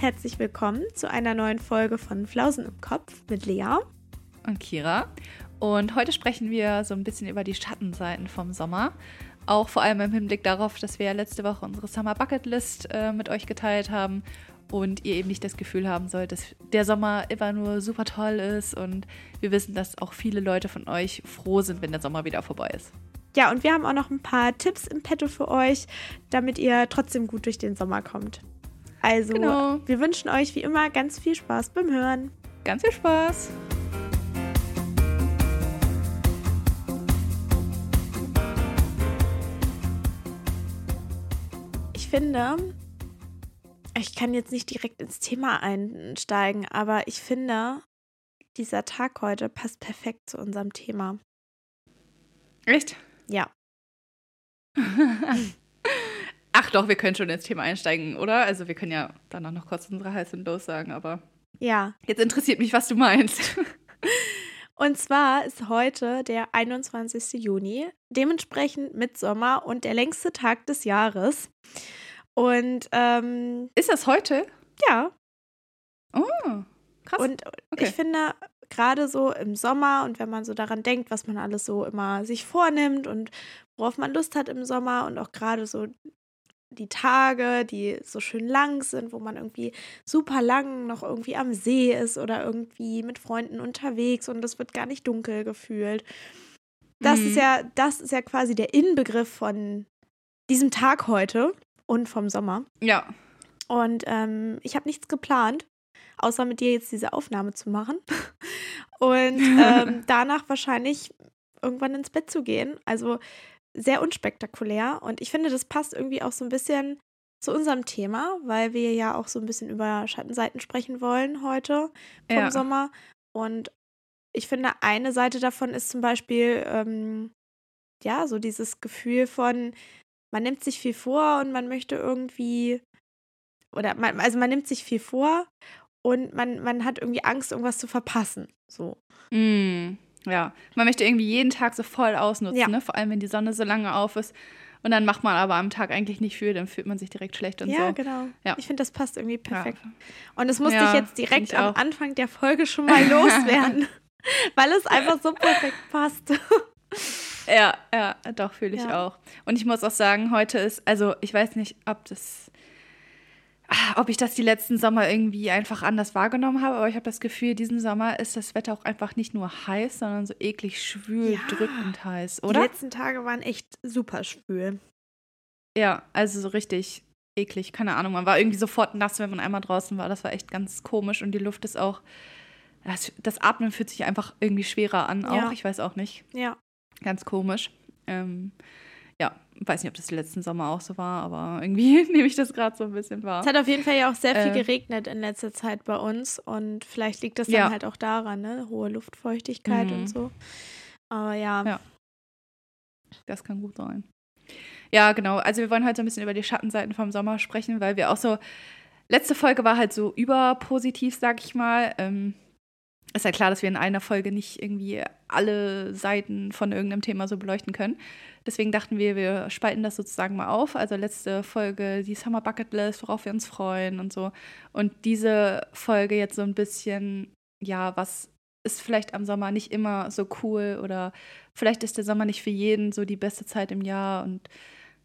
und herzlich willkommen zu einer neuen Folge von Flausen im Kopf mit Lea und Kira. Und heute sprechen wir so ein bisschen über die Schattenseiten vom Sommer. Auch vor allem im Hinblick darauf, dass wir ja letzte Woche unsere Summer Bucket List äh, mit euch geteilt haben und ihr eben nicht das Gefühl haben sollt, dass der Sommer immer nur super toll ist. Und wir wissen, dass auch viele Leute von euch froh sind, wenn der Sommer wieder vorbei ist. Ja, und wir haben auch noch ein paar Tipps im Petto für euch, damit ihr trotzdem gut durch den Sommer kommt. Also, genau. wir wünschen euch wie immer ganz viel Spaß beim Hören. Ganz viel Spaß! Ich finde, ich kann jetzt nicht direkt ins Thema einsteigen, aber ich finde, dieser Tag heute passt perfekt zu unserem Thema. Echt? Ja. Ach doch, wir können schon ins Thema einsteigen, oder? Also wir können ja danach noch kurz unsere Highs und Lows sagen, aber ja. Jetzt interessiert mich, was du meinst. Und zwar ist heute der 21. Juni, dementsprechend Mitsommer und der längste Tag des Jahres. Und ähm, ist das heute? Ja. Oh, krass. Und okay. ich finde, gerade so im Sommer und wenn man so daran denkt, was man alles so immer sich vornimmt und worauf man Lust hat im Sommer und auch gerade so die Tage, die so schön lang sind, wo man irgendwie super lang noch irgendwie am See ist oder irgendwie mit Freunden unterwegs und es wird gar nicht dunkel gefühlt. Das mhm. ist ja, das ist ja quasi der Inbegriff von diesem Tag heute und vom Sommer. Ja. Und ähm, ich habe nichts geplant, außer mit dir jetzt diese Aufnahme zu machen. Und ähm, danach wahrscheinlich irgendwann ins Bett zu gehen. Also sehr unspektakulär. Und ich finde, das passt irgendwie auch so ein bisschen zu unserem Thema, weil wir ja auch so ein bisschen über Schattenseiten sprechen wollen heute vom ja. Sommer. Und ich finde, eine Seite davon ist zum Beispiel, ähm, ja, so dieses Gefühl von, man nimmt sich viel vor und man möchte irgendwie, oder man, also man nimmt sich viel vor und man, man hat irgendwie Angst, irgendwas zu verpassen. So. Mm. Ja, man möchte irgendwie jeden Tag so voll ausnutzen, ja. ne? vor allem wenn die Sonne so lange auf ist. Und dann macht man aber am Tag eigentlich nicht viel, dann fühlt man sich direkt schlecht und ja, so. Genau. Ja, Ich finde, das passt irgendwie perfekt. Ja. Und das musste ich jetzt direkt am Anfang der Folge schon mal loswerden, weil es einfach so perfekt passt. ja, ja, doch, fühle ich auch. Und ich muss auch sagen, heute ist, also ich weiß nicht, ob das ob ich das die letzten Sommer irgendwie einfach anders wahrgenommen habe, aber ich habe das Gefühl, diesen Sommer ist das Wetter auch einfach nicht nur heiß, sondern so eklig schwül, ja, drückend heiß, oder? Die letzten Tage waren echt super schwül. Ja, also so richtig eklig, keine Ahnung. Man war irgendwie sofort nass, wenn man einmal draußen war. Das war echt ganz komisch und die Luft ist auch. Das, das Atmen fühlt sich einfach irgendwie schwerer an, auch. Ja. Ich weiß auch nicht. Ja. Ganz komisch. Ähm, ja, weiß nicht, ob das letzten Sommer auch so war, aber irgendwie nehme ich das gerade so ein bisschen wahr. Es hat auf jeden Fall ja auch sehr viel äh, geregnet in letzter Zeit bei uns und vielleicht liegt das dann ja. halt auch daran, ne? Hohe Luftfeuchtigkeit mhm. und so. Aber ja. Ja. Das kann gut sein. Ja, genau. Also wir wollen heute so ein bisschen über die Schattenseiten vom Sommer sprechen, weil wir auch so. Letzte Folge war halt so überpositiv, sag ich mal. Ähm, ist ja klar, dass wir in einer Folge nicht irgendwie alle Seiten von irgendeinem Thema so beleuchten können. Deswegen dachten wir, wir spalten das sozusagen mal auf. Also letzte Folge die Summer Bucket List, worauf wir uns freuen und so. Und diese Folge jetzt so ein bisschen, ja, was ist vielleicht am Sommer nicht immer so cool oder vielleicht ist der Sommer nicht für jeden so die beste Zeit im Jahr und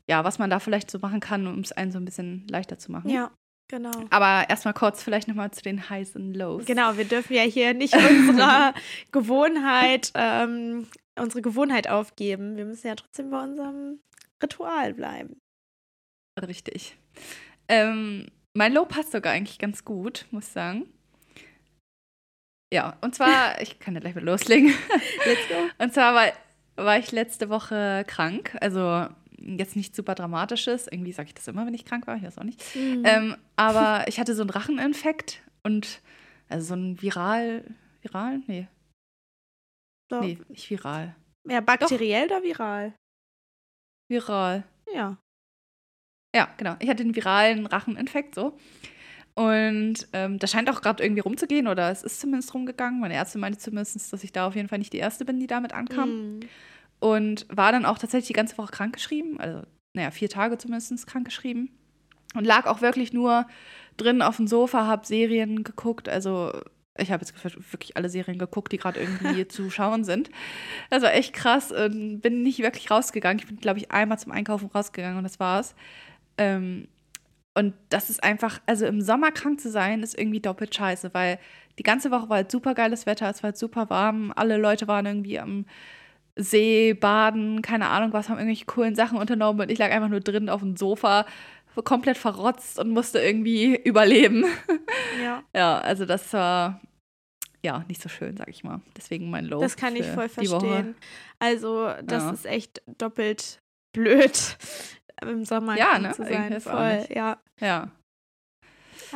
ja, was man da vielleicht so machen kann, um es einen so ein bisschen leichter zu machen. Ja, Genau. Aber erstmal kurz vielleicht nochmal zu den Highs und Lows. Genau, wir dürfen ja hier nicht unsere Gewohnheit ähm, unsere Gewohnheit aufgeben. Wir müssen ja trotzdem bei unserem Ritual bleiben. Richtig. Ähm, mein Low passt sogar eigentlich ganz gut, muss ich sagen. Ja, und zwar, ich kann ja gleich mal loslegen. Let's go. Und zwar war, war ich letzte Woche krank. Also jetzt nichts super Dramatisches. Irgendwie sage ich das immer, wenn ich krank war. Ich weiß auch nicht. Mhm. Ähm, aber ich hatte so einen Racheninfekt und also so einen viral, viral? Nee, doch. Nee, nicht viral. Ja, bakteriell Doch. oder viral? Viral. Ja. Ja, genau. Ich hatte einen viralen Racheninfekt so. Und ähm, das scheint auch gerade irgendwie rumzugehen oder es ist zumindest rumgegangen. Meine Ärztin meinte zumindest, dass ich da auf jeden Fall nicht die Erste bin, die damit ankam. Mm. Und war dann auch tatsächlich die ganze Woche krankgeschrieben. Also, naja, vier Tage zumindest krankgeschrieben. und lag auch wirklich nur drin auf dem Sofa, habe Serien geguckt. Also ich habe jetzt wirklich alle Serien geguckt, die gerade irgendwie zu schauen sind. War echt krass und bin nicht wirklich rausgegangen. Ich bin, glaube ich, einmal zum Einkaufen rausgegangen und das war's. Ähm, und das ist einfach, also im Sommer krank zu sein, ist irgendwie doppelt scheiße, weil die ganze Woche war halt super geiles Wetter, es war halt super warm, alle Leute waren irgendwie am See, baden, keine Ahnung was, haben irgendwelche coolen Sachen unternommen und ich lag einfach nur drin auf dem Sofa, komplett verrotzt und musste irgendwie überleben. Ja. ja, also das war ja nicht so schön, sag ich mal. Deswegen mein Low. Das kann ich voll verstehen. Also, das ja. ist echt doppelt blöd, im Sommer ja, ne? zu sein. Voll, ja. Ja.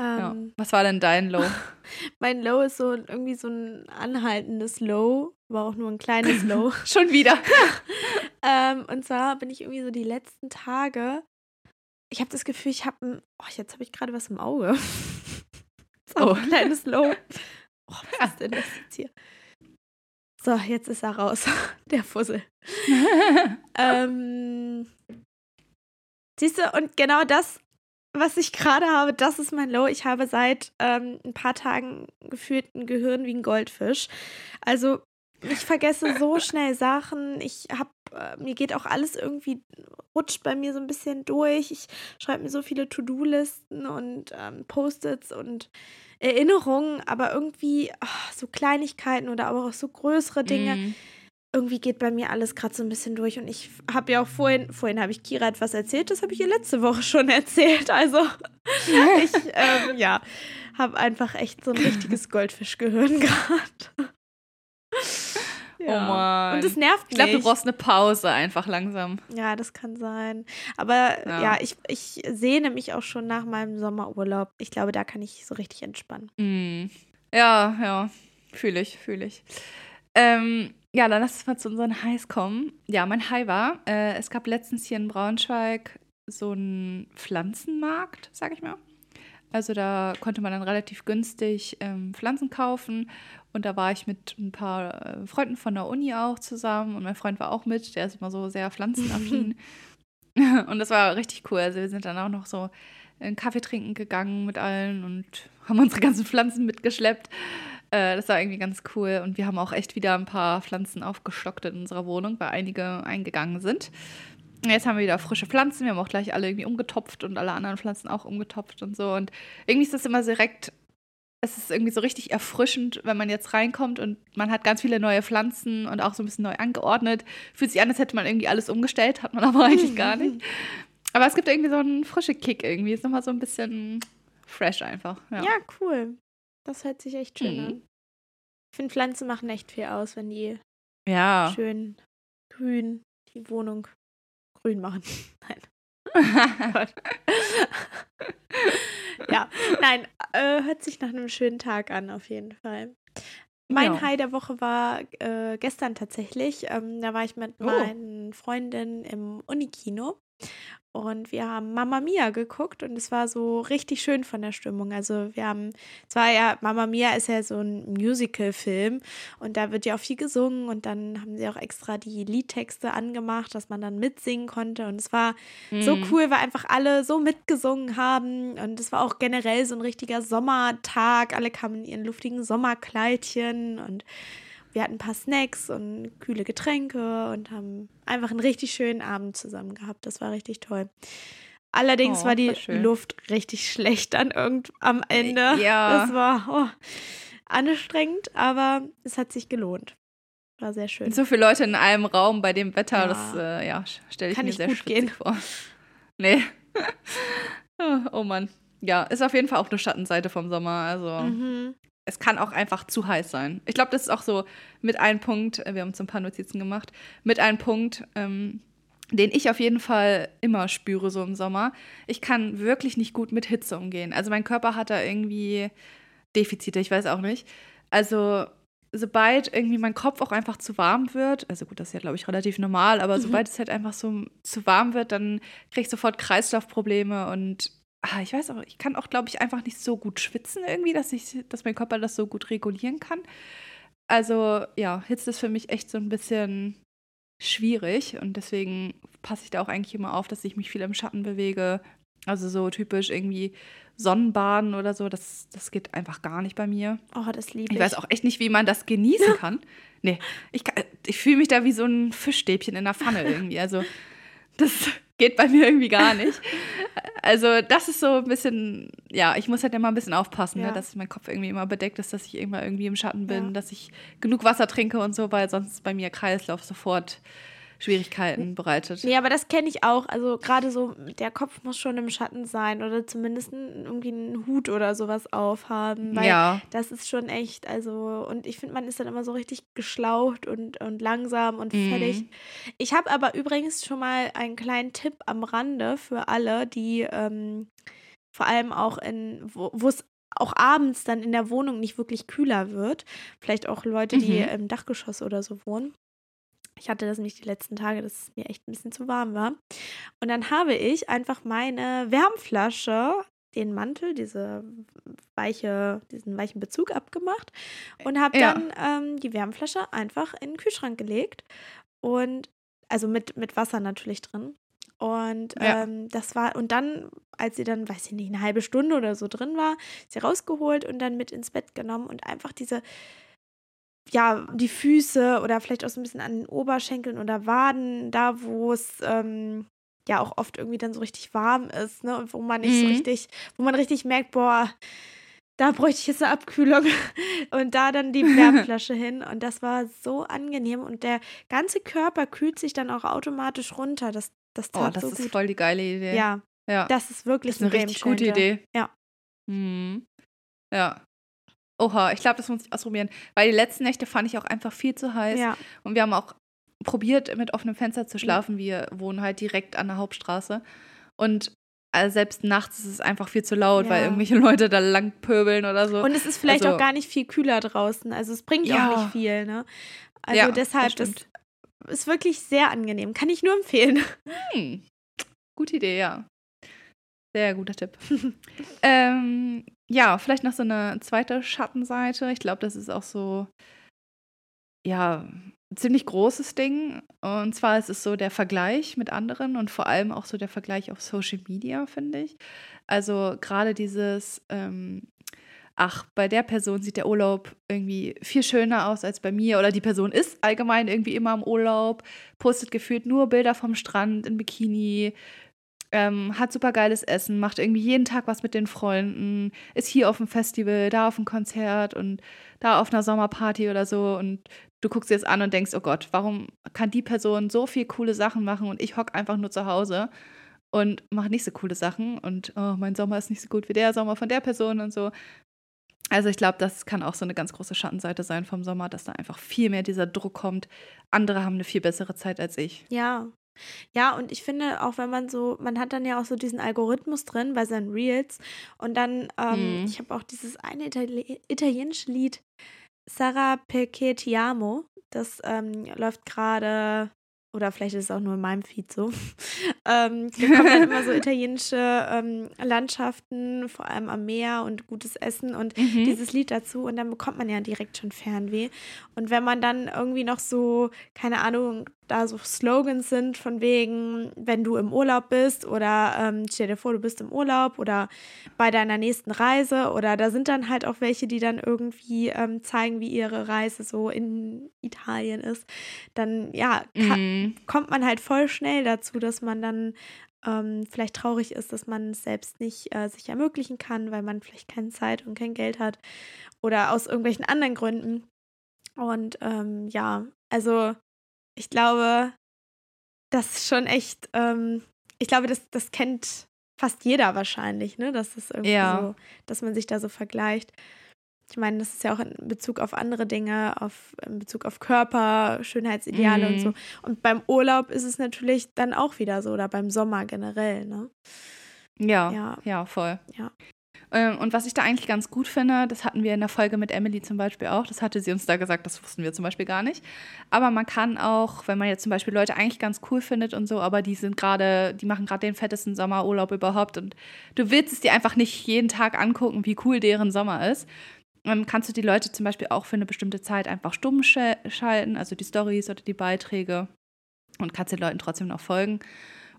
Ja. Ähm, Was war denn dein Low? mein Low ist so irgendwie so ein anhaltendes Low, war auch nur ein kleines Low. Schon wieder. ähm, und zwar bin ich irgendwie so die letzten Tage ich habe das Gefühl, ich habe ein. Oh, jetzt habe ich gerade was im Auge. so, oh. ein kleines Low. Oh, was ist denn das jetzt hier? So, jetzt ist er raus. Der Fussel. ähm, siehst du, und genau das, was ich gerade habe, das ist mein Low. Ich habe seit ähm, ein paar Tagen gefühlt ein Gehirn wie ein Goldfisch. Also, ich vergesse so schnell Sachen. Ich habe, äh, mir geht auch alles irgendwie, rutscht bei mir so ein bisschen durch. Ich schreibe mir so viele To-Do-Listen und ähm, Post-its und Erinnerungen, aber irgendwie oh, so Kleinigkeiten oder aber auch so größere Dinge. Mm. Irgendwie geht bei mir alles gerade so ein bisschen durch und ich habe ja auch vorhin, vorhin habe ich Kira etwas erzählt, das habe ich ihr letzte Woche schon erzählt. Also ich, ähm, ja, habe einfach echt so ein richtiges Goldfischgehirn gerade. Oh ja. Oh Mann. Und es nervt mich. Ich glaube, du brauchst eine Pause einfach langsam. Ja, das kann sein. Aber ja, ja ich, ich sehne mich auch schon nach meinem Sommerurlaub. Ich glaube, da kann ich so richtig entspannen. Mm. Ja, ja. Fühle ich, fühle ich. Ähm, ja, dann lass uns mal zu unseren Highs kommen. Ja, mein High war, äh, es gab letztens hier in Braunschweig so einen Pflanzenmarkt, sag ich mal. Also da konnte man dann relativ günstig ähm, Pflanzen kaufen und da war ich mit ein paar äh, Freunden von der Uni auch zusammen und mein Freund war auch mit, der ist immer so sehr pflanzenaffin. und das war richtig cool. Also wir sind dann auch noch so einen Kaffee trinken gegangen mit allen und haben unsere ganzen Pflanzen mitgeschleppt. Äh, das war irgendwie ganz cool. Und wir haben auch echt wieder ein paar Pflanzen aufgestockt in unserer Wohnung, weil einige eingegangen sind. Jetzt haben wir wieder frische Pflanzen. Wir haben auch gleich alle irgendwie umgetopft und alle anderen Pflanzen auch umgetopft und so. Und irgendwie ist das immer direkt es ist irgendwie so richtig erfrischend, wenn man jetzt reinkommt und man hat ganz viele neue Pflanzen und auch so ein bisschen neu angeordnet. Fühlt sich an, als hätte man irgendwie alles umgestellt, hat man aber eigentlich gar nicht. Aber es gibt irgendwie so einen frischen Kick irgendwie. Ist nochmal so ein bisschen fresh einfach. Ja, ja cool. Das hört sich echt schön mhm. an. Ich finde, Pflanzen machen echt viel aus, wenn die ja. schön grün die Wohnung grün machen. Nein. ja, nein, äh, hört sich nach einem schönen Tag an, auf jeden Fall. Mein ja. High der Woche war äh, gestern tatsächlich. Ähm, da war ich mit oh. meinen Freundinnen im Unikino. Und wir haben Mama Mia geguckt und es war so richtig schön von der Stimmung. Also wir haben, zwar ja, Mama Mia ist ja so ein Musical-Film und da wird ja auch viel gesungen und dann haben sie auch extra die Liedtexte angemacht, dass man dann mitsingen konnte. Und es war mhm. so cool, weil einfach alle so mitgesungen haben. Und es war auch generell so ein richtiger Sommertag. Alle kamen in ihren luftigen Sommerkleidchen und wir hatten ein paar Snacks und kühle Getränke und haben einfach einen richtig schönen Abend zusammen gehabt. Das war richtig toll. Allerdings oh, war die Luft richtig schlecht dann irgend am Ende. Ja. Das war oh, anstrengend, aber es hat sich gelohnt. War sehr schön. So viele Leute in einem Raum bei dem Wetter, ja. das äh, ja, stelle ich Kann mir sehr gut gehen. vor. Nee. oh Mann. Ja, ist auf jeden Fall auch eine Schattenseite vom Sommer. Also mhm es kann auch einfach zu heiß sein. Ich glaube, das ist auch so mit einem Punkt, äh, wir haben uns ein paar Notizen gemacht, mit einem Punkt, ähm, den ich auf jeden Fall immer spüre, so im Sommer. Ich kann wirklich nicht gut mit Hitze umgehen. Also mein Körper hat da irgendwie Defizite, ich weiß auch nicht. Also sobald irgendwie mein Kopf auch einfach zu warm wird, also gut, das ist ja, glaube ich, relativ normal, aber mhm. sobald es halt einfach so zu warm wird, dann kriege ich sofort Kreislaufprobleme und ah, ich weiß auch, ich kann auch, glaube ich, einfach nicht so gut schwitzen irgendwie, dass ich, dass mein Körper das so gut regulieren kann. Also ja, Hitze ist für mich echt so ein bisschen schwierig und deswegen passe ich da auch eigentlich immer auf, dass ich mich viel im Schatten bewege Also so typisch irgendwie Sonnenbaden oder so, das, das geht einfach gar nicht bei mir. Oh, das liebe ich. Ich weiß auch echt nicht, wie man das genießen kann. nee, ich, ich fühle mich da wie so ein Fischstäbchen in der Pfanne irgendwie. Also das geht bei mir irgendwie gar nicht. Also das ist so ein bisschen, ja, ich muss halt immer ein bisschen aufpassen, Ja. ne, dass mein Kopf irgendwie immer bedeckt ist, dass ich immer irgendwie im Schatten bin, Ja. dass ich genug Wasser trinke und so, weil sonst bei mir Kreislauf sofort Schwierigkeiten bereitet. Nee, aber das kenne ich auch. Also gerade so, der Kopf muss schon im Schatten sein oder zumindest irgendwie einen Hut oder sowas aufhaben. Weil Ja. das ist schon echt, also, und ich finde, man ist dann immer so richtig geschlaucht und, und langsam und Mhm. fertig. Ich habe aber übrigens schon mal einen kleinen Tipp am Rande für alle, die ähm, vor allem auch in, wo wo es auch abends dann in der Wohnung nicht wirklich kühler wird. Vielleicht auch Leute, die Mhm. im Dachgeschoss oder so wohnen. Ich hatte das nämlich die letzten Tage, dass es mir echt ein bisschen zu warm war. Und dann habe ich einfach meine Wärmflasche, den Mantel, diese weiche, diesen weichen Bezug abgemacht und habe Ja. dann ähm, die Wärmflasche einfach in den Kühlschrank gelegt. Und also mit, mit Wasser natürlich drin. Und Ja. ähm, das war, und dann, als sie dann, weiß ich nicht, eine halbe Stunde oder so drin war, sie rausgeholt und dann mit ins Bett genommen und einfach diese, ja, die Füße oder vielleicht auch so ein bisschen an den Oberschenkeln oder Waden, da wo es ähm, ja auch oft irgendwie dann so richtig warm ist, ne? Und wo man nicht so Mhm. richtig, wo man richtig merkt, boah, da bräuchte ich jetzt eine Abkühlung. Und da dann die Wärmflasche hin. Und das war so angenehm. Und der ganze Körper kühlt sich dann auch automatisch runter. Das, das Oh, tat das so ist gut. voll die geile Idee. Ja, ja. das ist wirklich Das ist eine ein richtig gute. Idee. Ja. Mhm. Ja. Oha, ich glaube, das muss ich ausprobieren. Weil die letzten Nächte fand ich auch einfach viel zu heiß. Ja, Und wir haben auch probiert, mit offenem Fenster zu schlafen. Wir wohnen halt direkt an der Hauptstraße. Und also selbst nachts ist es einfach viel zu laut, weil Ja. irgendwelche Leute da lang pöbeln oder so. und es ist vielleicht Also- auch gar nicht viel kühler draußen. Also es bringt Ja. auch nicht viel, ne? Also Ja, deshalb, das das ist wirklich sehr angenehm. Kann ich nur empfehlen. Hm. Gute Idee, ja. Sehr guter Tipp. ähm, ja, vielleicht noch so eine zweite Schattenseite. Ich glaube, das ist auch so, ja, ein ziemlich großes Ding. Und zwar ist es so der Vergleich mit anderen und vor allem auch so der Vergleich auf Social Media, finde ich. Also gerade dieses, ähm, ach, bei der Person sieht der Urlaub irgendwie viel schöner aus als bei mir oder die Person ist allgemein irgendwie immer im Urlaub, postet gefühlt nur Bilder vom Strand in Bikini, ähm, hat super geiles Essen, macht irgendwie jeden Tag was mit den Freunden, ist hier auf dem Festival, da auf dem Konzert und da auf einer Sommerparty oder so und du guckst dir das an und denkst, oh Gott, warum kann die Person so viel coole Sachen machen und ich hock einfach nur zu Hause und mache nicht so coole Sachen und oh, mein Sommer ist nicht so gut wie der Sommer von der Person und so. Also ich glaube, das kann auch so eine ganz große Schattenseite sein vom Sommer, dass da einfach viel mehr dieser Druck kommt. Andere haben eine viel bessere Zeit als ich. Ja. Ja, und ich finde, auch wenn man so, man hat dann ja auch so diesen Algorithmus drin bei seinen Reels und dann, ähm, Mhm. ich habe auch dieses eine Itali italienische Lied, Sarah Perché ti amo, das ähm, läuft gerade, oder vielleicht ist es auch nur in meinem Feed so. ähm, da kommen dann immer so italienische ähm, Landschaften, vor allem am Meer und gutes Essen und Mhm. dieses Lied dazu und dann bekommt man ja direkt schon Fernweh. Und wenn man dann irgendwie noch so, keine Ahnung, da so Slogans sind von wegen, wenn du im Urlaub bist oder ähm, stell dir vor, du bist im Urlaub oder bei deiner nächsten Reise oder da sind dann halt auch welche, die dann irgendwie ähm, zeigen, wie ihre Reise so in Italien ist, dann ja, kann, Mhm. kommt man halt voll schnell dazu, dass man dann ähm, vielleicht traurig ist, dass man es selbst nicht äh, sich ermöglichen kann, weil man vielleicht keine Zeit und kein Geld hat oder aus irgendwelchen anderen Gründen. Und ähm, ja, also ich glaube, das ist schon echt, ähm, ich glaube, das, das kennt fast jeder wahrscheinlich, ne? Das ist irgendwie Ja. so, dass man sich da so vergleicht. Ich meine, das ist ja auch in Bezug auf andere Dinge, auf, in Bezug auf Körper, Schönheitsideale und Mhm. so. Und beim Urlaub ist es natürlich dann auch wieder so, oder beim Sommer generell, ne? Ja, Ja. ja, voll. Ja. Ähm, und was ich da eigentlich ganz gut finde, das hatten wir in der Folge mit Emily zum Beispiel auch, das hatte sie uns da gesagt, das wussten wir zum Beispiel gar nicht. Aber man kann auch, wenn man jetzt zum Beispiel Leute eigentlich ganz cool findet und so, aber die sind gerade, die machen gerade den fettesten Sommerurlaub überhaupt und du willst es dir einfach nicht jeden Tag angucken, wie cool deren Sommer ist, ähm, kannst du die Leute zum Beispiel auch für eine bestimmte Zeit einfach stumm schalten, also die Stories oder die Beiträge und kannst den Leuten trotzdem noch folgen.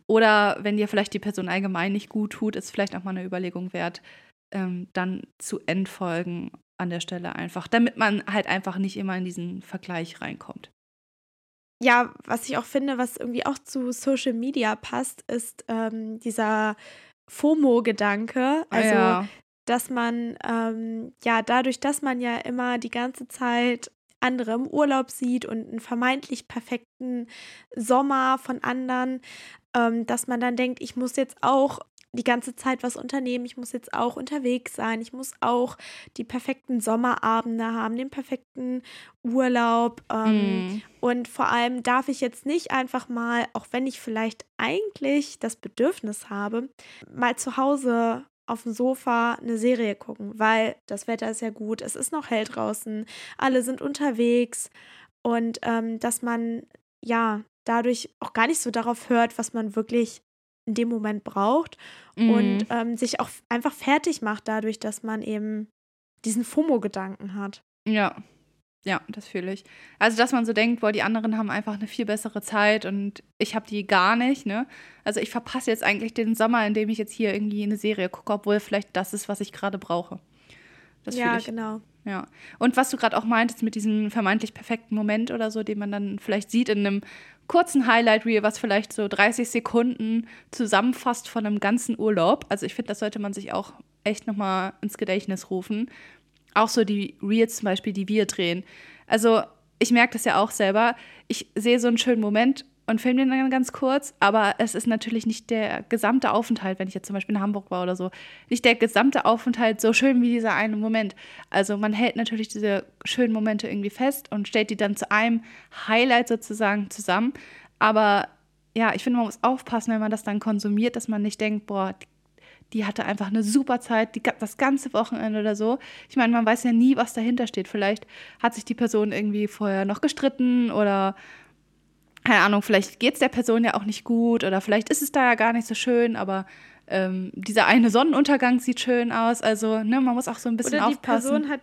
Oder wenn dir vielleicht die Person allgemein nicht gut tut, ist vielleicht auch mal eine Überlegung wert, ähm, dann zu entfolgen an der Stelle einfach, damit man halt einfach nicht immer in diesen Vergleich reinkommt. Ja, was ich auch finde, was irgendwie auch zu Social Media passt, ist ähm, dieser FOMO-Gedanke. Also, ja. dass man, ähm, ja, dadurch, dass man ja immer die ganze Zeit andere im Urlaub sieht und einen vermeintlich perfekten Sommer von anderen, ähm, dass man dann denkt, ich muss jetzt auch die ganze Zeit was unternehmen. Ich muss jetzt auch unterwegs sein. Ich muss auch die perfekten Sommerabende haben, den perfekten Urlaub. Ähm, mm. Und vor allem darf ich jetzt nicht einfach mal, auch wenn ich vielleicht eigentlich das Bedürfnis habe, mal zu Hause auf dem Sofa eine Serie gucken, weil das Wetter ist ja gut, es ist noch hell draußen, alle sind unterwegs und ähm, dass man ja dadurch auch gar nicht so darauf hört, was man wirklich in dem Moment braucht mhm. und ähm, sich auch einfach fertig macht dadurch, dass man eben diesen FOMO-Gedanken hat. Ja, ja, das fühle ich. Also, dass man so denkt, boah, die anderen haben einfach eine viel bessere Zeit und ich habe die gar nicht, ne? Also, ich verpasse jetzt eigentlich den Sommer, in dem ich jetzt hier irgendwie eine Serie gucke, obwohl vielleicht das ist, was ich gerade brauche. Das ja, ich. genau. Ja. Und was du gerade auch meintest mit diesem vermeintlich perfekten Moment oder so, den man dann vielleicht sieht in einem kurzen Highlight-Reel, was vielleicht so 30 Sekunden zusammenfasst von einem ganzen Urlaub. Also ich finde, das sollte man sich auch echt nochmal ins Gedächtnis rufen. Auch so die Reels zum Beispiel, die wir drehen. Also ich merke das ja auch selber. Ich sehe so einen schönen Moment und filme den dann ganz kurz, aber es ist natürlich nicht der gesamte Aufenthalt, wenn ich jetzt zum Beispiel in Hamburg war oder so, nicht der gesamte Aufenthalt so schön wie dieser eine Moment. Also man hält natürlich diese schönen Momente irgendwie fest und stellt die dann zu einem Highlight sozusagen zusammen. Aber ja, ich finde, man muss aufpassen, wenn man das dann konsumiert, dass man nicht denkt, boah, die hatte einfach eine super Zeit, die, das ganze Wochenende oder so. Ich meine, man weiß ja nie, was dahinter steht. Vielleicht hat sich die Person irgendwie vorher noch gestritten oder keine Ahnung, vielleicht geht es der Person ja auch nicht gut oder vielleicht ist es da ja gar nicht so schön, aber ähm, dieser eine Sonnenuntergang sieht schön aus. Also, ne, man muss auch so ein bisschen oder die aufpassen. Person hat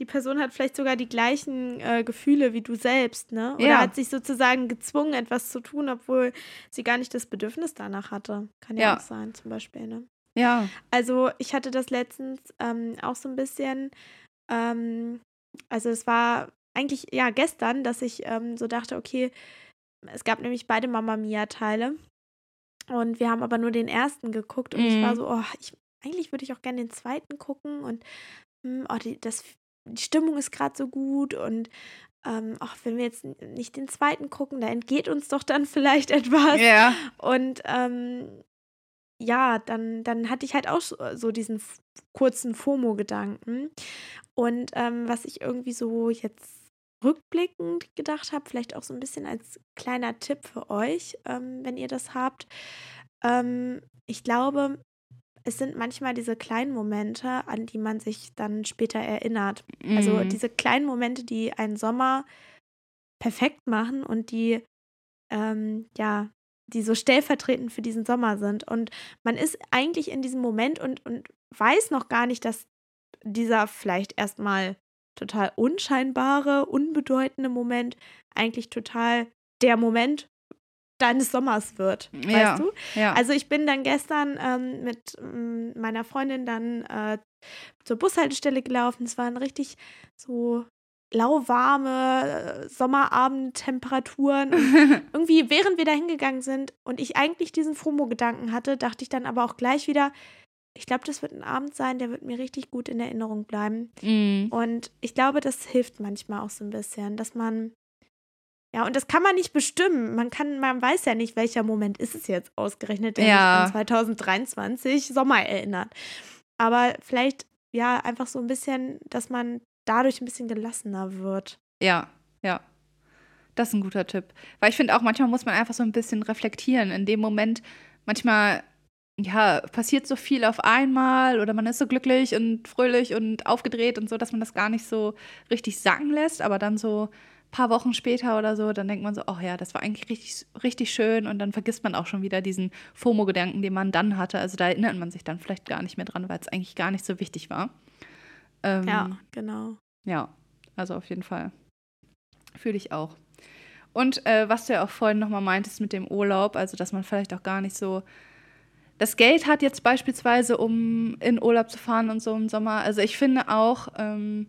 die Person hat vielleicht sogar die gleichen äh, Gefühle wie du selbst, ne? Oder ja. hat sich sozusagen gezwungen, etwas zu tun, obwohl sie gar nicht das Bedürfnis danach hatte. Kann ja, ja. auch sein, zum Beispiel, ne? Ja. Also, ich hatte das letztens ähm, auch so ein bisschen, ähm, also es war eigentlich, ja, gestern, dass ich ähm, so dachte, okay, es gab nämlich beide Mama Mia-Teile. Und wir haben aber nur den ersten geguckt und mhm. ich war mhm. so, oh, ich, eigentlich würde ich auch gerne den zweiten gucken und hm, oh, die, das, die Stimmung ist gerade so gut und ähm, auch wenn wir jetzt nicht den zweiten gucken, da entgeht uns doch dann vielleicht etwas. Ja. Und ähm, ja, dann, dann hatte ich halt auch so diesen kurzen FOMO-Gedanken. Und ähm, was ich irgendwie so jetzt rückblickend gedacht habe, vielleicht auch so ein bisschen als kleiner Tipp für euch, ähm, wenn ihr das habt. Ähm, ich glaube, es sind manchmal diese kleinen Momente, an die man sich dann später erinnert. Also mhm. Also diese kleinen Momente, die einen Sommer perfekt machen und die, ähm, ja, die so stellvertretend für diesen Sommer sind. Und man ist eigentlich in diesem Moment und, und weiß noch gar nicht, dass dieser vielleicht erstmal total unscheinbare, unbedeutende Moment eigentlich total der Moment deines Sommers wird, ja, weißt du? Ja. Also ich bin dann gestern ähm, mit ähm, meiner Freundin dann äh, zur Bushaltestelle gelaufen. Es waren richtig so lauwarme äh, Sommerabendtemperaturen. irgendwie, während wir da hingegangen sind und ich eigentlich diesen FOMO-Gedanken hatte, dachte ich dann aber auch gleich wieder, ich glaube, das wird ein Abend sein, der wird mir richtig gut in Erinnerung bleiben. Mm. Und ich glaube, das hilft manchmal auch so ein bisschen, dass man ja, und das kann man nicht bestimmen. Man kann, man weiß ja nicht, welcher Moment ist es jetzt ausgerechnet, der ja. sich an 2023 Sommer erinnert. Aber vielleicht, ja, einfach so ein bisschen, dass man dadurch ein bisschen gelassener wird. Ja, ja. Das ist ein guter Tipp. Weil ich finde auch, manchmal muss man einfach so ein bisschen reflektieren. In dem Moment, manchmal ja, passiert so viel auf einmal oder man ist so glücklich und fröhlich und aufgedreht und so, dass man das gar nicht so richtig sagen lässt, aber dann so ein paar Wochen später oder so, dann denkt man so, oh ja, das war eigentlich richtig, richtig schön und dann vergisst man auch schon wieder diesen FOMO-Gedanken, den man dann hatte. Also da erinnert man sich dann vielleicht gar nicht mehr dran, weil es eigentlich gar nicht so wichtig war. Ähm, ja, genau. Ja, also auf jeden Fall. Fühle ich auch. Und äh, was du ja auch vorhin nochmal meintest mit dem Urlaub, also dass man vielleicht auch gar nicht so das Geld hat jetzt beispielsweise, um in Urlaub zu fahren und so im Sommer. Also ich finde auch, ähm,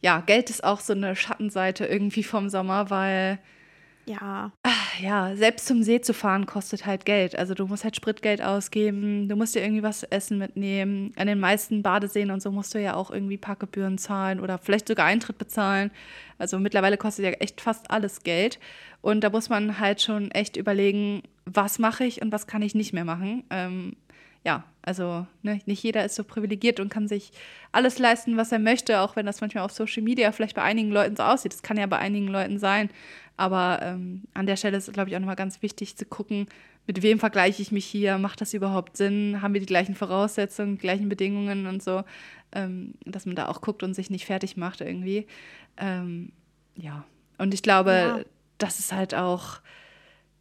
ja, Geld ist auch so eine Schattenseite irgendwie vom Sommer, weil ja. Ach, ja, selbst zum See zu fahren kostet halt Geld. Also du musst halt Spritgeld ausgeben, du musst dir irgendwie was zu essen mitnehmen. An den meisten Badeseen und so musst du ja auch irgendwie Parkgebühren zahlen oder vielleicht sogar Eintritt bezahlen. Also mittlerweile kostet ja echt fast alles Geld. Und da muss man halt schon echt überlegen, was mache ich und was kann ich nicht mehr machen. Ähm, ja, also ne, nicht jeder ist so privilegiert und kann sich alles leisten, was er möchte, auch wenn das manchmal auf Social Media vielleicht bei einigen Leuten so aussieht. Das kann ja bei einigen Leuten sein. Aber ähm, an der Stelle ist, glaube ich, auch nochmal ganz wichtig zu gucken, mit wem vergleiche ich mich hier? Macht das überhaupt Sinn? Haben wir die gleichen Voraussetzungen, die gleichen Bedingungen und so? Ähm, dass man da auch guckt und sich nicht fertig macht irgendwie. Ähm, ja, und ich glaube, ja. dass es halt auch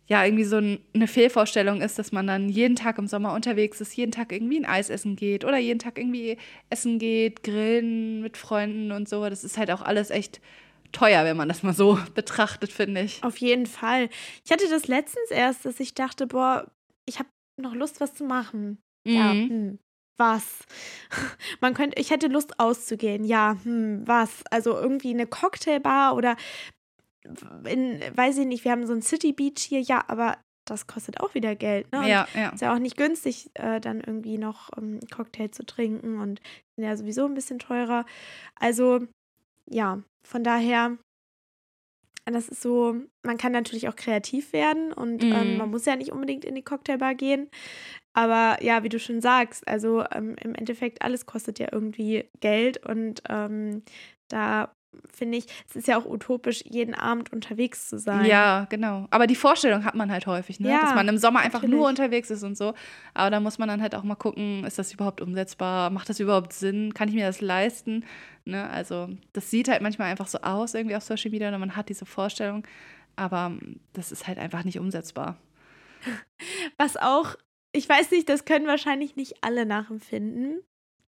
ja irgendwie so eine Fehlvorstellung ist, dass man dann jeden Tag im Sommer unterwegs ist, jeden Tag irgendwie ein Eis essen geht oder jeden Tag irgendwie essen geht, grillen mit Freunden und so. Das ist halt auch alles echt teuer, wenn man das mal so betrachtet, finde ich. Auf jeden Fall. Ich hatte das letztens erst, dass ich dachte, boah, ich habe noch Lust, was zu machen. Mhm. Ja, hm, was? Man könnte, ich hätte Lust auszugehen. Ja, hm, was? Also irgendwie eine Cocktailbar oder in, weiß ich nicht, wir haben so ein City Beach hier, ja, aber das kostet auch wieder Geld. Ne? ja, ja. Ist ja auch nicht günstig, äh, dann irgendwie noch ähm, Cocktail zu trinken und sind ja sowieso ein bisschen teurer. Also ja, von daher, das ist so, man kann natürlich auch kreativ werden und mm. ähm, man mhm. muss ja nicht unbedingt in die Cocktailbar gehen. Aber ja, wie du schon sagst, also ähm, im Endeffekt alles kostet ja irgendwie Geld und ähm, da finde ich, es ist ja auch utopisch, jeden Abend unterwegs zu sein. Ja, genau. Aber die Vorstellung hat man halt häufig, ne? Ja, dass man im Sommer einfach natürlich. nur unterwegs ist und so. Aber da muss man dann halt auch mal gucken, ist das überhaupt umsetzbar? Macht das überhaupt Sinn? Kann ich mir das leisten? Ne? Also, das sieht halt manchmal einfach so aus, irgendwie auf Social Media, und man hat diese Vorstellung. Aber das ist halt einfach nicht umsetzbar. Was auch, ich weiß nicht, das können wahrscheinlich nicht alle nachempfinden.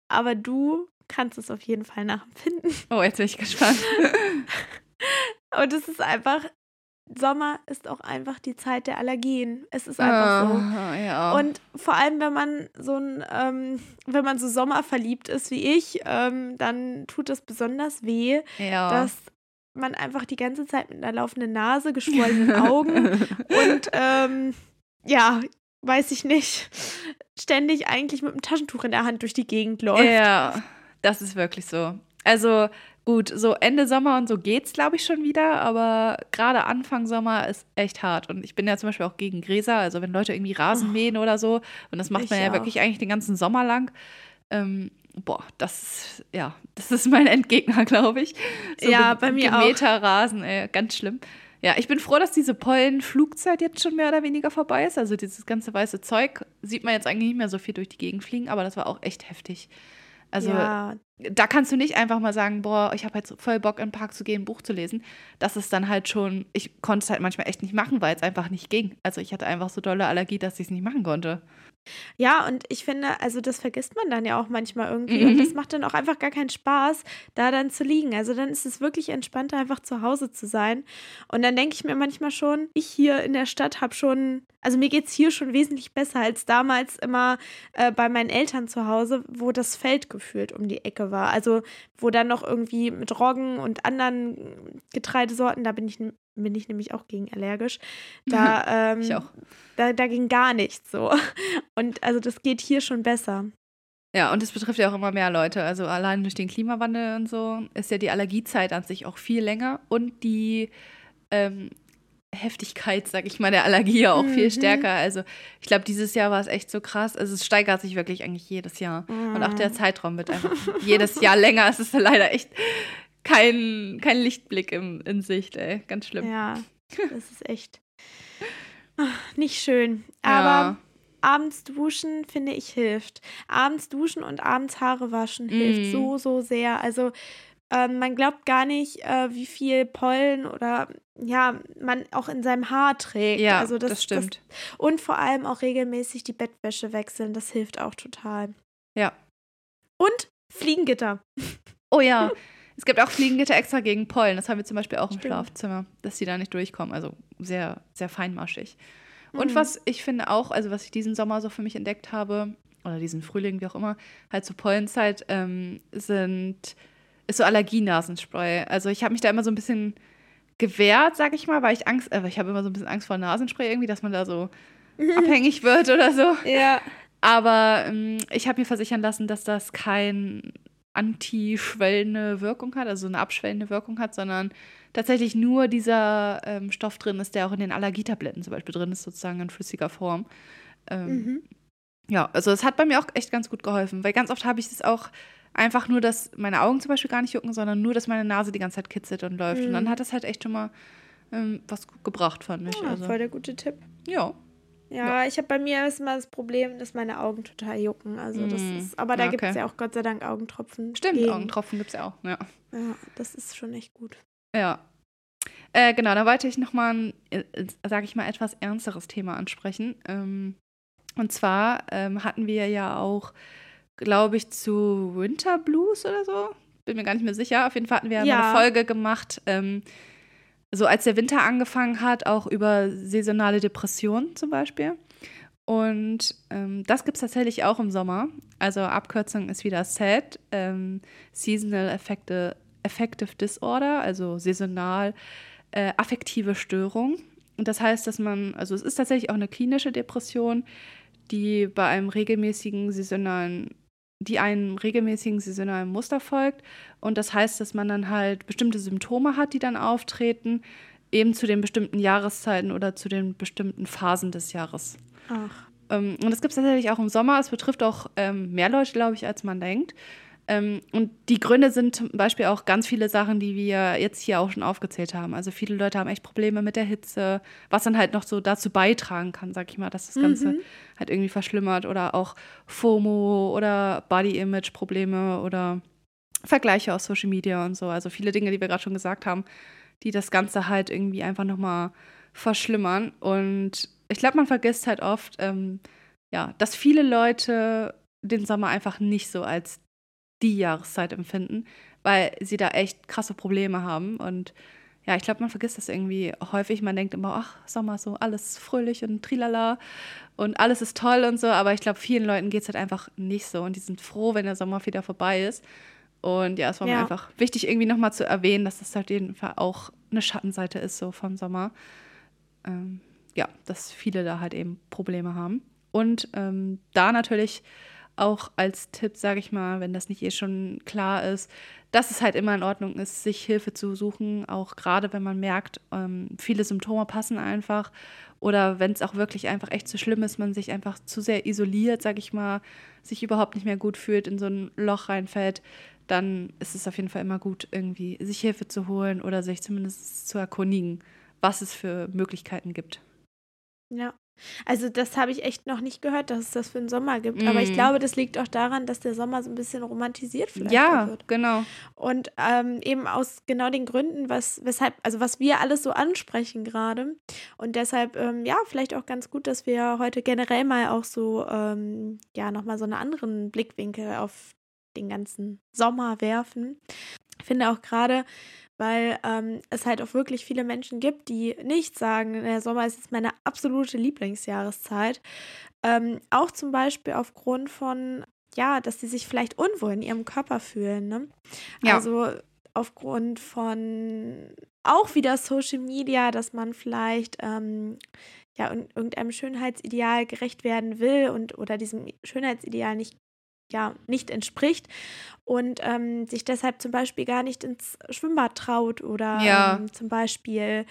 Aber du kannst es auf jeden Fall nachempfinden. Oh, jetzt bin ich gespannt. Und es ist einfach, Sommer ist auch einfach die Zeit der Allergien. Es ist einfach oh, so. Ja. Und vor allem, wenn man so ein, ähm, wenn man so sommerverliebt ist wie ich, ähm, dann tut es besonders weh, ja. dass man einfach die ganze Zeit mit einer laufenden Nase, geschwollenen Augen und ähm, ja, weiß ich nicht, ständig eigentlich mit einem Taschentuch in der Hand durch die Gegend läuft. Ja. Das ist wirklich so. Also gut, so Ende Sommer und so geht's, glaube ich, schon wieder, aber gerade Anfang Sommer ist echt hart. Und ich bin ja zum Beispiel auch gegen Gräser, also wenn Leute irgendwie Rasen oh. mähen oder so, und das macht man ja auch. wirklich eigentlich den ganzen Sommer lang. Ähm, boah, das ist, ja, das ist mein Endgegner, glaube ich. So ja, bei mir auch. Meter Rasen, ey, ganz schlimm. Ja, ich bin froh, dass diese Pollenflugzeit jetzt schon mehr oder weniger vorbei ist. Also dieses ganze weiße Zeug sieht man jetzt eigentlich nicht mehr so viel durch die Gegend fliegen, aber das war auch echt heftig. Also ja. Da kannst du nicht einfach mal sagen, boah, ich habe jetzt voll Bock, in den Park zu gehen, ein Buch zu lesen. Das ist dann halt schon, ich konnte es halt manchmal echt nicht machen, weil es einfach nicht ging. Also ich hatte einfach so dolle Allergie, dass ich es nicht machen konnte. Ja, und ich finde, also das vergisst man dann ja auch manchmal irgendwie. Mhm. Und das macht dann auch einfach gar keinen Spaß, da dann zu liegen. Also dann ist es wirklich entspannter, einfach zu Hause zu sein. Und dann denke ich mir manchmal schon, ich hier in der Stadt habe schon, also mir geht es hier schon wesentlich besser als damals immer äh, bei meinen Eltern zu Hause, wo das Feld gefühlt um die Ecke war. Also wo dann noch irgendwie mit Roggen und anderen Getreidesorten, da bin ich bin ich nämlich auch gegen allergisch. Da, ähm, ich auch. Da, da ging gar nichts so. Und also das geht hier schon besser. Ja, und es betrifft ja auch immer mehr Leute. Also allein durch den Klimawandel und so ist ja die Allergiezeit an sich auch viel länger und die ähm, Heftigkeit, sag ich mal, der Allergie auch mhm. viel stärker. Also ich glaube, dieses Jahr war es echt so krass. Also es steigert sich wirklich eigentlich jedes Jahr. Mhm. Und auch der Zeitraum wird einfach jedes Jahr länger. Es ist leider echt kein, kein Lichtblick im, in Sicht, ey. Ganz schlimm. Ja, das ist echt ach, nicht schön. Aber ja. abends duschen, finde ich, hilft. Abends duschen und abends Haare waschen hilft mm. so, so sehr. Also ähm, man glaubt gar nicht, äh, wie viel Pollen oder ja, man auch in seinem Haar trägt. Ja, also das, das stimmt. Das, und vor allem auch regelmäßig die Bettwäsche wechseln, das hilft auch total. Ja. Und Fliegengitter. Oh ja. Es gibt auch Fliegengitter extra gegen Pollen. Das haben wir zum Beispiel auch im Stimmt. Schlafzimmer, dass die da nicht durchkommen. Also sehr, sehr feinmaschig. Und Mhm. was ich finde auch, also was ich diesen Sommer so für mich entdeckt habe, oder diesen Frühling, wie auch immer, halt zur Pollenzeit, ähm, sind, ist so Allergienasenspray. Also ich habe mich da immer so ein bisschen gewehrt, sag ich mal, weil ich Angst, äh, ich habe immer so ein bisschen Angst vor Nasenspray irgendwie, dass man da so abhängig wird oder so. Ja. Aber ähm, ich habe mir versichern lassen, dass das kein antischwellende Wirkung hat, also eine abschwellende Wirkung hat, sondern tatsächlich nur dieser ähm, Stoff drin ist, der auch in den Allergietabletten zum Beispiel drin ist, sozusagen in flüssiger Form. Ähm, Mhm. Ja, also es hat bei mir auch echt ganz gut geholfen, weil ganz oft habe ich es auch einfach nur, dass meine Augen zum Beispiel gar nicht jucken, sondern nur, dass meine Nase die ganze Zeit kitzelt und läuft. Und dann Mhm. hat das halt echt schon mal ähm, was gut gebracht, fand ich. Ja, also, voll der gute Tipp. ja. Ja, ich habe bei mir ist immer das Problem, dass meine Augen total jucken. Also das Mm. ist, aber da Ja, gibt es okay. ja auch Gott sei Dank Augentropfen. Stimmt, gegen. Augentropfen gibt es ja auch. Ja. Ja, das ist schon echt gut. Ja. Äh, genau, da wollte ich nochmal ein, äh, sage ich mal, etwas ernsteres Thema ansprechen. Ähm, und zwar ähm, hatten wir ja auch, glaube ich, zu Winter Blues oder so. Bin mir gar nicht mehr sicher. Auf jeden Fall hatten wir ja, eine Folge gemacht, ähm, so als der Winter angefangen hat, auch über saisonale Depressionen zum Beispiel. Und ähm, das gibt es tatsächlich auch im Sommer. Also Abkürzung ist wieder SAD, ähm, Seasonal Affective, Affective Disorder, also saisonal äh, affektive Störung. Und das heißt, dass man, also es ist tatsächlich auch eine klinische Depression, die bei einem regelmäßigen saisonalen, die einem regelmäßigen saisonalen Muster folgt. Und das heißt, dass man dann halt bestimmte Symptome hat, die dann auftreten, eben zu den bestimmten Jahreszeiten oder zu den bestimmten Phasen des Jahres. Ach. Ähm, und das gibt es tatsächlich auch im Sommer. Es betrifft auch ähm, mehr Leute, glaube ich, als man denkt. Ähm, und die Gründe sind zum Beispiel auch ganz viele Sachen, die wir jetzt hier auch schon aufgezählt haben. Also viele Leute haben echt Probleme mit der Hitze, was dann halt noch so dazu beitragen kann, sag ich mal, dass das Ganze Mhm. halt irgendwie verschlimmert. Oder auch FOMO oder Body-Image-Probleme oder Vergleiche aus Social Media und so. Also viele Dinge, die wir gerade schon gesagt haben, die das Ganze halt irgendwie einfach nochmal verschlimmern. Und ich glaube, man vergisst halt oft, ähm, ja, dass viele Leute den Sommer einfach nicht so als die Jahreszeit empfinden, weil sie da echt krasse Probleme haben. Und ja, ich glaube, man vergisst das irgendwie häufig. Man denkt immer, ach, Sommer ist so alles fröhlich und trilala und alles ist toll und so. Aber ich glaube, vielen Leuten geht es halt einfach nicht so. Und die sind froh, wenn der Sommer wieder vorbei ist. Und ja, es war mir Ja. einfach wichtig, irgendwie nochmal zu erwähnen, dass das halt auf jeden Fall auch eine Schattenseite ist, so vom Sommer. Ähm, ja, dass viele da halt eben Probleme haben. Und ähm, da natürlich auch als Tipp, sage ich mal, wenn das nicht eh schon klar ist, dass es halt immer in Ordnung ist, sich Hilfe zu suchen, auch gerade wenn man merkt, ähm, viele Symptome passen einfach oder wenn es auch wirklich einfach echt zu schlimm ist, man sich einfach zu sehr isoliert, sage ich mal, sich überhaupt nicht mehr gut fühlt, in so ein Loch reinfällt, dann ist es auf jeden Fall immer gut, irgendwie sich Hilfe zu holen oder sich zumindest zu erkundigen, was es für Möglichkeiten gibt. Ja. Also das habe ich echt noch nicht gehört, dass es das für den Sommer gibt. Aber ich Mm. glaube, das liegt auch daran, dass der Sommer so ein bisschen romantisiert vielleicht ja, wird. genau. Und ähm, eben aus genau den Gründen, was, weshalb, also was wir alles so ansprechen gerade. Und deshalb, ähm, ja, vielleicht auch ganz gut, dass wir heute generell mal auch so, ähm, ja, nochmal so einen anderen Blickwinkel auf den ganzen Sommer werfen. Ich finde auch gerade, weil ähm, es halt auch wirklich viele Menschen gibt, die nicht sagen, der Sommer ist jetzt meine absolute Lieblingsjahreszeit. Ähm, auch zum Beispiel aufgrund von, ja, dass sie sich vielleicht unwohl in ihrem Körper fühlen. Ne? Ja. Also aufgrund von auch wieder Social Media, dass man vielleicht ähm, ja in irgendeinem Schönheitsideal gerecht werden will und oder diesem Schönheitsideal nicht ja nicht entspricht und ähm, sich deshalb zum Beispiel gar nicht ins Schwimmbad traut oder Ja. ähm, zum Beispiel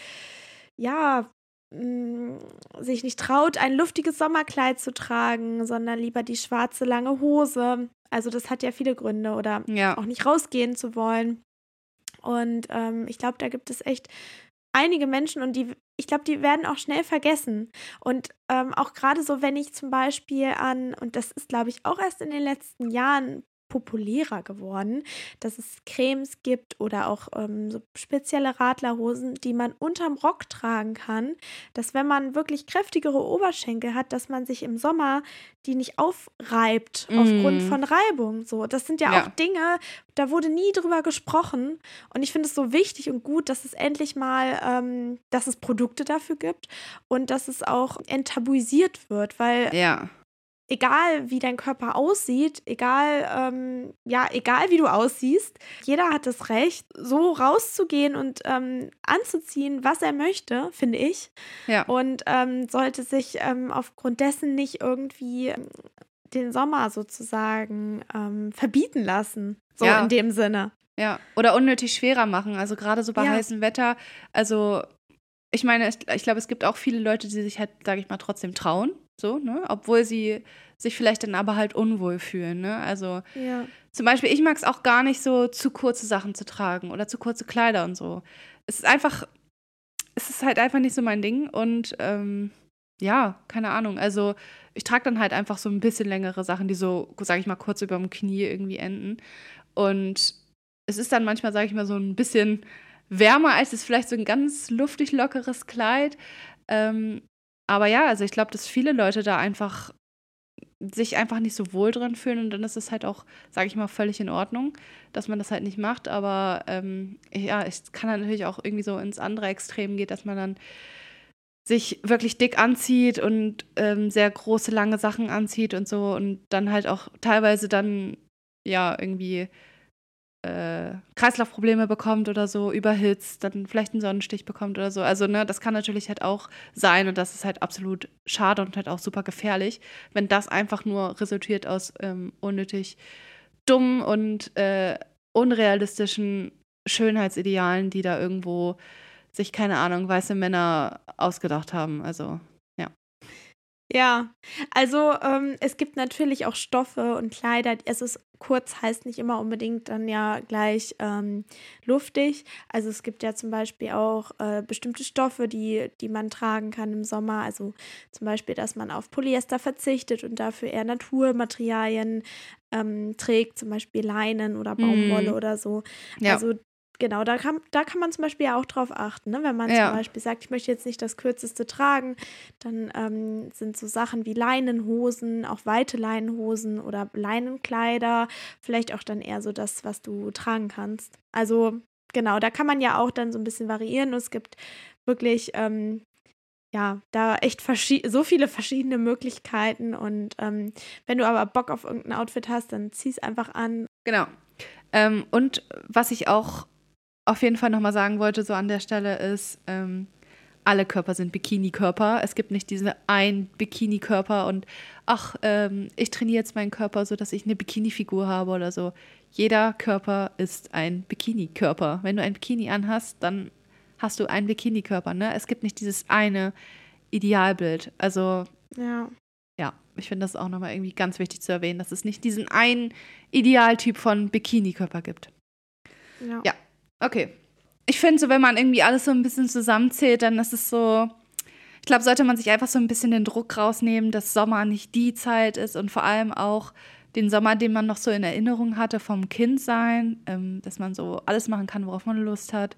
ja mh, sich nicht traut, ein luftiges Sommerkleid zu tragen, sondern lieber die schwarze lange Hose. Also das hat ja viele Gründe oder Ja. auch nicht rausgehen zu wollen. Und ähm, ich glaube, da gibt es echt einige Menschen und die, ich glaube, die werden auch schnell vergessen. Und ähm, auch gerade so, wenn ich zum Beispiel an, und das ist, glaube ich, auch erst in den letzten Jahren populärer geworden, dass es Cremes gibt oder auch ähm, so spezielle Radlerhosen, die man unterm Rock tragen kann, dass wenn man wirklich kräftigere Oberschenkel hat, dass man sich im Sommer die nicht aufreibt mm. aufgrund von Reibung. So, das sind ja, ja, auch Dinge, da wurde nie drüber gesprochen. Und ich finde es so wichtig und gut, dass es endlich mal, ähm, dass es Produkte dafür gibt und dass es auch enttabuisiert wird, weil ja egal wie dein Körper aussieht, egal, ähm, ja, egal wie du aussiehst, jeder hat das Recht, so rauszugehen und ähm, anzuziehen, was er möchte, finde ich. Ja. Und ähm, sollte sich ähm, aufgrund dessen nicht irgendwie den Sommer sozusagen ähm, verbieten lassen. So ja. in dem Sinne. Ja, oder unnötig schwerer machen. Also gerade so bei ja. heißem Wetter. Also ich meine, ich, ich glaube, es gibt auch viele Leute, die sich halt, sage ich mal, trotzdem trauen. So, ne? Obwohl sie sich vielleicht dann aber halt unwohl fühlen, ne? Also ja. zum Beispiel, ich mag es auch gar nicht so, zu kurze Sachen zu tragen oder zu kurze Kleider und so. Es ist einfach, es ist halt einfach nicht so mein Ding und ähm, ja, keine Ahnung. Also ich trage dann halt einfach so ein bisschen längere Sachen, die so, sage ich mal, kurz über dem Knie irgendwie enden. Und es ist dann manchmal, sage ich mal, so ein bisschen wärmer als es vielleicht so ein ganz luftig lockeres Kleid. Ähm, aber ja, also ich glaube, dass viele Leute da einfach sich einfach nicht so wohl drin fühlen und dann ist es halt auch, sage ich mal, völlig in Ordnung, dass man das halt nicht macht. Aber ähm, ja, es kann dann natürlich auch irgendwie so ins andere Extrem gehen, dass man dann sich wirklich dick anzieht und ähm, sehr große, lange Sachen anzieht und so und dann halt auch teilweise dann ja irgendwie äh, Kreislaufprobleme bekommt oder so, überhitzt, dann vielleicht einen Sonnenstich bekommt oder so. Also, ne, das kann natürlich halt auch sein und das ist halt absolut schade und halt auch super gefährlich, wenn das einfach nur resultiert aus ähm, unnötig dummen und äh, unrealistischen Schönheitsidealen, die da irgendwo sich, keine Ahnung, weiße Männer ausgedacht haben. Also, ja, also ähm, es gibt natürlich auch Stoffe und Kleider. Es ist kurz, heißt nicht immer unbedingt dann ja gleich ähm, luftig. Also es gibt ja zum Beispiel auch äh, bestimmte Stoffe, die, die man tragen kann im Sommer. Also zum Beispiel, dass man auf Polyester verzichtet und dafür eher Naturmaterialien ähm, trägt, zum Beispiel Leinen oder Baumwolle mm. oder so. Ja. Also Genau, da kann, da kann man zum Beispiel ja auch drauf achten. Ne? Wenn man ja. zum Beispiel sagt, ich möchte jetzt nicht das Kürzeste tragen, dann ähm, sind so Sachen wie Leinenhosen, auch weite Leinenhosen oder Leinenkleider, vielleicht auch dann eher so das, was du tragen kannst. Also genau, da kann man ja auch dann so ein bisschen variieren. Und es gibt wirklich, ähm, ja, da echt so viele verschiedene Möglichkeiten. Und ähm, wenn du aber Bock auf irgendein Outfit hast, dann zieh es einfach an. Genau. Ähm, und was ich auch auf jeden Fall nochmal sagen wollte, so an der Stelle ist, ähm, alle Körper sind Bikini-Körper. Es gibt nicht diesen einen Bikini-Körper und ach, ähm, ich trainiere jetzt meinen Körper, sodass ich eine Bikini-Figur habe oder so. Jeder Körper ist ein Bikini-Körper. Wenn du ein Bikini anhast, dann hast du einen Bikini-Körper. Ne? Es gibt nicht dieses eine Idealbild. Also ja, ja ich finde das auch nochmal irgendwie ganz wichtig zu erwähnen, dass es nicht diesen einen Idealtyp von Bikini-Körper gibt. Ja. ja. Okay. Ich finde so, wenn man irgendwie alles so ein bisschen zusammenzählt, dann ist es so, ich glaube, sollte man sich einfach so ein bisschen den Druck rausnehmen, dass Sommer nicht die Zeit ist und vor allem auch den Sommer, den man noch so in Erinnerung hatte vom Kindsein, ähm, dass man so alles machen kann, worauf man Lust hat.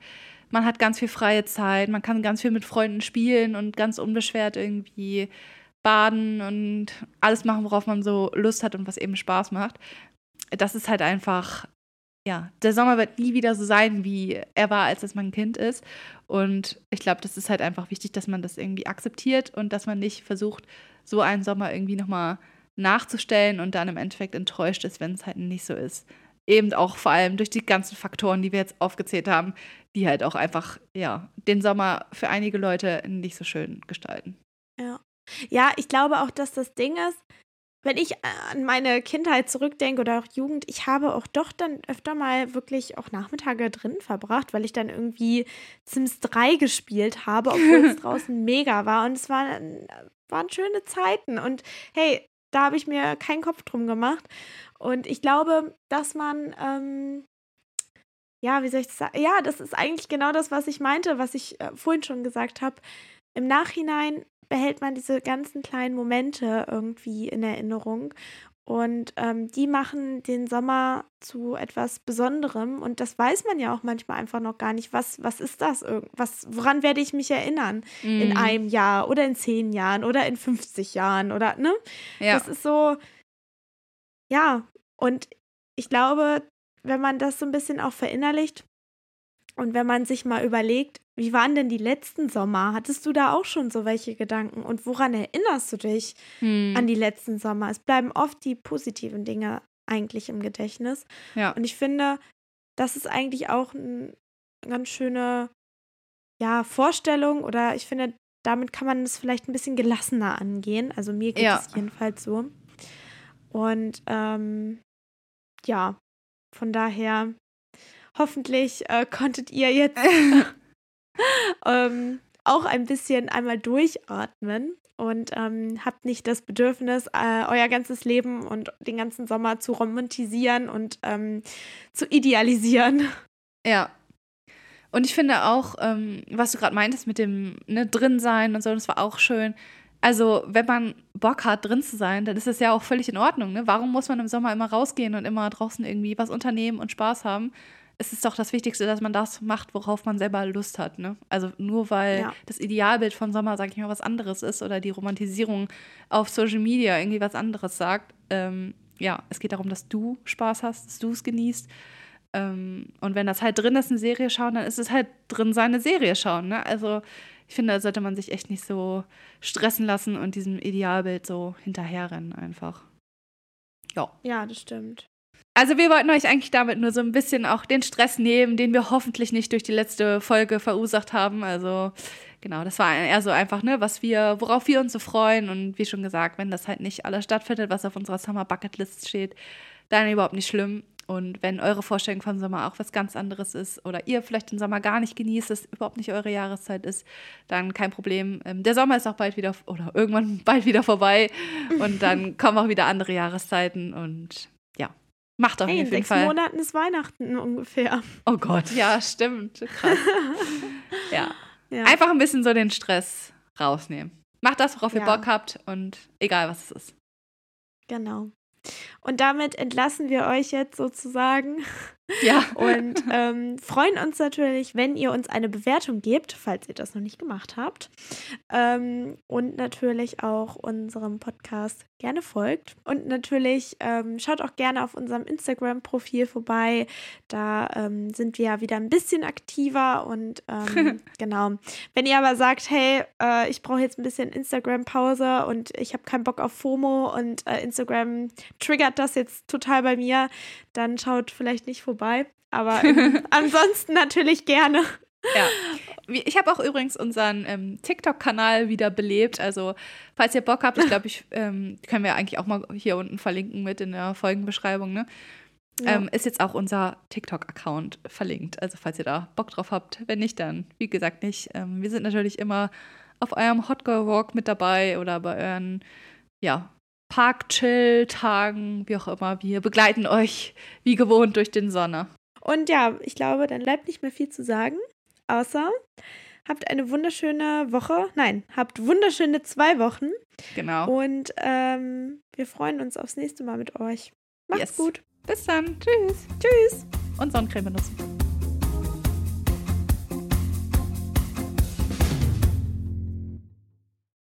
Man hat ganz viel freie Zeit, man kann ganz viel mit Freunden spielen und ganz unbeschwert irgendwie baden und alles machen, worauf man so Lust hat und was eben Spaß macht. Das ist halt einfach ja, der Sommer wird nie wieder so sein, wie er war, als es man Kind ist. Und ich glaube, das ist halt einfach wichtig, dass man das irgendwie akzeptiert und dass man nicht versucht, so einen Sommer irgendwie nochmal nachzustellen und dann im Endeffekt enttäuscht ist, wenn es halt nicht so ist. Eben auch vor allem durch die ganzen Faktoren, die wir jetzt aufgezählt haben, die halt auch einfach, ja, den Sommer für einige Leute nicht so schön gestalten. Ja. Ja, ich glaube auch, dass das Ding ist, wenn ich an meine Kindheit zurückdenke oder auch Jugend, ich habe auch doch dann öfter mal wirklich auch Nachmittage drin verbracht, weil ich dann irgendwie Sims 3 gespielt habe, obwohl es draußen mega war. Und es waren, waren schöne Zeiten. Und hey, da habe ich mir keinen Kopf drum gemacht. Und ich glaube, dass man, ähm, ja, wie soll ich das sagen? Ja, das ist eigentlich genau das, was ich meinte, was ich äh, vorhin schon gesagt habe. Im Nachhinein behält man diese ganzen kleinen Momente irgendwie in Erinnerung Und ähm, die machen den Sommer zu etwas Besonderem. Und das weiß man ja auch manchmal einfach noch gar nicht. Was, was ist das? Was, woran werde ich mich erinnern? Mm. In mhm. einem Jahr oder in zehn Jahren oder in 50 Jahren oder, ne? Ja. Das ist so, ja. Und ich glaube, wenn man das so ein bisschen auch verinnerlicht und wenn man sich mal überlegt, wie waren denn die letzten Sommer? Hattest du da auch schon so welche Gedanken? Und woran erinnerst du dich hm. an die letzten Sommer? Es bleiben oft die positiven Dinge eigentlich im Gedächtnis. Ja. Und ich finde, das ist eigentlich auch eine ganz schöne ja, Vorstellung oder ich finde, damit kann man es vielleicht ein bisschen gelassener angehen. Also mir geht ja. es jedenfalls so. Und ähm, ja, von daher hoffentlich äh, konntet ihr jetzt ähm, auch ein bisschen einmal durchatmen und ähm, habt nicht das Bedürfnis, äh, euer ganzes Leben und den ganzen Sommer zu romantisieren und ähm, zu idealisieren. Ja. Und ich finde auch, ähm, was du gerade meintest mit dem ne, Drinsein und so, das war auch schön. Also, wenn man Bock hat, drin zu sein, dann ist das ja auch völlig in Ordnung. Ne? Warum muss man im Sommer immer rausgehen und immer draußen irgendwie was unternehmen und Spaß haben? Es ist doch das Wichtigste, dass man das macht, worauf man selber Lust hat. Ne? Also nur weil ja. das Idealbild von Sommer, sag ich mal, was anderes ist oder die Romantisierung auf Social Media irgendwie was anderes sagt. Ähm, ja, es geht darum, dass du Spaß hast, dass du es genießt. Ähm, und wenn das halt drin ist, eine Serie schauen, dann ist es halt drin, seine Serie schauen. Ne? Also ich finde, da sollte man sich echt nicht so stressen lassen und diesem Idealbild so hinterherrennen einfach. Ja. Ja, das stimmt. Also wir wollten euch eigentlich damit nur so ein bisschen auch den Stress nehmen, den wir hoffentlich nicht durch die letzte Folge verursacht haben. Also genau, das war eher so einfach, ne, was wir, worauf wir uns so freuen. Und wie schon gesagt, wenn das halt nicht alles stattfindet, was auf unserer Summer Bucket List steht, dann überhaupt nicht schlimm. Und wenn eure Vorstellung von Sommer auch was ganz anderes ist oder ihr vielleicht den Sommer gar nicht genießt, es überhaupt nicht eure Jahreszeit ist, dann kein Problem. Ähm, der Sommer ist auch bald wieder oder irgendwann bald wieder vorbei und dann kommen auch wieder andere Jahreszeiten und ja, Macht doch hey, auf jeden Fall. In sechs Monaten ist Weihnachten ungefähr. Oh Gott, ja, stimmt. Krass. ja. ja. Einfach ein bisschen so den Stress rausnehmen. Macht das, worauf ja. ihr Bock habt und egal, was es ist. Genau. Und damit entlassen wir euch jetzt sozusagen. Ja. Und ähm, freuen uns natürlich, wenn ihr uns eine Bewertung gebt, falls ihr das noch nicht gemacht habt. Ähm, und natürlich auch unserem Podcast gerne folgt. Und natürlich ähm, schaut auch gerne auf unserem Instagram-Profil vorbei. Da ähm, sind wir ja wieder ein bisschen aktiver. Und ähm, genau. Wenn ihr aber sagt, hey, äh, ich brauche jetzt ein bisschen Instagram-Pause und ich habe keinen Bock auf FOMO und äh, Instagram triggert das jetzt total bei mir, dann schaut vielleicht nicht vorbei. Aber ähm, ansonsten natürlich gerne. Ja. Ich habe auch übrigens unseren ähm, TikTok-Kanal wieder belebt. Also, falls ihr Bock habt, ich glaube, ich ähm, können wir eigentlich auch mal hier unten verlinken mit in der Folgenbeschreibung, ne? Ja. Ähm, ist jetzt auch unser TikTok-Account verlinkt. Also, falls ihr da Bock drauf habt. Wenn nicht, dann, wie gesagt, nicht. Ähm, wir sind natürlich immer auf eurem Hot Girl Walk mit dabei oder bei euren, ja, Park-Chill-Tagen, wie auch immer. Wir begleiten euch wie gewohnt durch den Sonne. Und ja, ich glaube, dann bleibt nicht mehr viel zu sagen, außer habt eine wunderschöne Woche. Nein, habt wunderschöne zwei Wochen. Genau. Und ähm, wir freuen uns aufs nächste Mal mit euch. Macht's yes. gut. Bis dann. Tschüss. Tschüss. Und Sonnencreme benutzen.